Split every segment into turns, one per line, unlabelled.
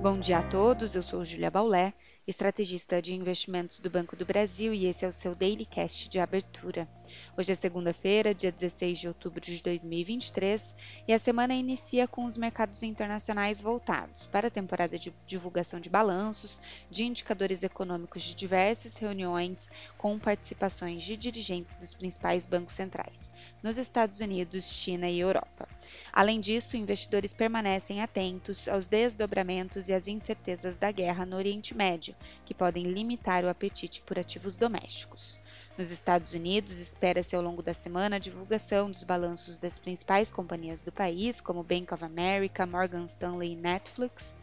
Bom dia a todos, eu sou Julia Baulé, estrategista de investimentos do Banco do Brasil e esse é o seu Daily Cast de abertura. Hoje é segunda-feira, dia 16 de outubro de 2023 e a semana inicia com os mercados internacionais voltados para a temporada de divulgação de balanços, de indicadores econômicos de diversas reuniões com participações de dirigentes dos principais bancos centrais, nos Estados Unidos, China e Europa. Além disso, investidores permanecem atentos aos desdobramentos e as incertezas da guerra no Oriente Médio, que podem limitar o apetite por ativos domésticos. Nos Estados Unidos, espera-se ao longo da semana a divulgação dos balanços das principais companhias do país, como Bank of America, Morgan Stanley e Netflix.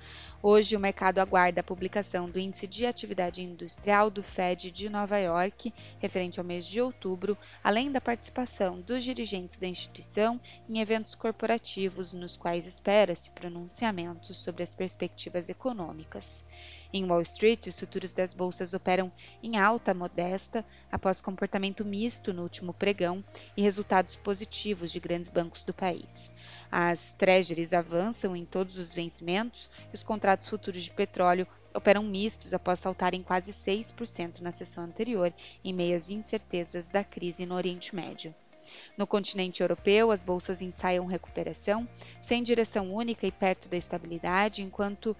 Hoje, o mercado aguarda a publicação do Índice de Atividade Industrial do Fed de Nova York, referente ao mês de outubro, além da participação dos dirigentes da instituição em eventos corporativos, nos quais espera-se pronunciamentos sobre as perspectivas econômicas. Em Wall Street, os futuros das bolsas operam em alta modesta após comportamento misto no último pregão e resultados positivos de grandes bancos do país. As treasuries avançam em todos os vencimentos e os contratos futuros de petróleo operam mistos após saltarem quase 6% na sessão anterior, em meio às incertezas da crise no Oriente Médio. No continente europeu, as bolsas ensaiam recuperação, sem direção única e perto da estabilidade, enquanto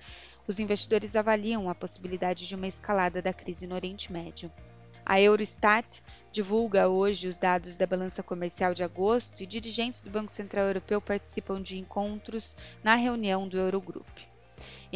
os investidores avaliam a possibilidade de uma escalada da crise no Oriente Médio. A Eurostat divulga hoje os dados da balança comercial de agosto e dirigentes do Banco Central Europeu participam de encontros na reunião do Eurogroup.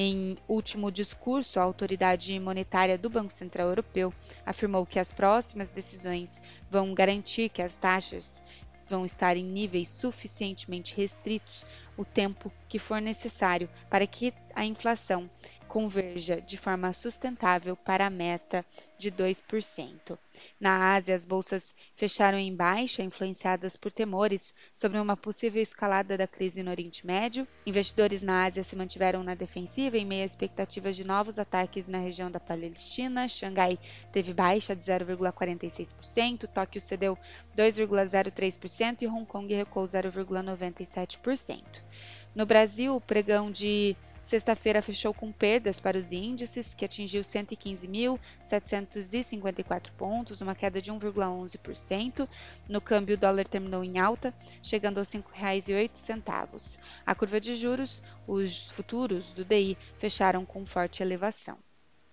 Em último discurso, a autoridade monetária do Banco Central Europeu afirmou que as próximas decisões vão garantir que as taxas vão estar em níveis suficientemente restritos o tempo que for necessário para que a inflação converja de forma sustentável para a meta de 2%. Na Ásia, as bolsas fecharam em baixa, influenciadas por temores sobre uma possível escalada da crise no Oriente Médio. Investidores na Ásia se mantiveram na defensiva em meio a expectativas de novos ataques na região da Palestina. Xangai teve baixa de 0,46%, Tóquio cedeu 2,03% e Hong Kong recuou 0,97%. No Brasil, o pregão de Sexta-feira fechou com perdas para os índices, que atingiu 115.754 pontos, uma queda de 1,11%. No câmbio, o dólar terminou em alta, chegando aos R$ 5,08. A curva de juros, os futuros do DI, fecharam com forte elevação.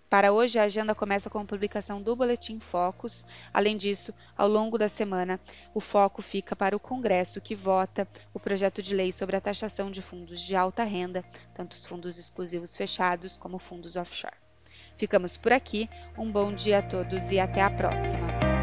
Para hoje, a agenda começa com a publicação do Boletim Focus. Além disso, ao longo da semana, o foco fica para o Congresso, que vota o projeto de lei sobre a taxação de fundos de alta renda, tanto os fundos exclusivos fechados como fundos offshore. Ficamos por aqui, um bom dia a todos e até a próxima!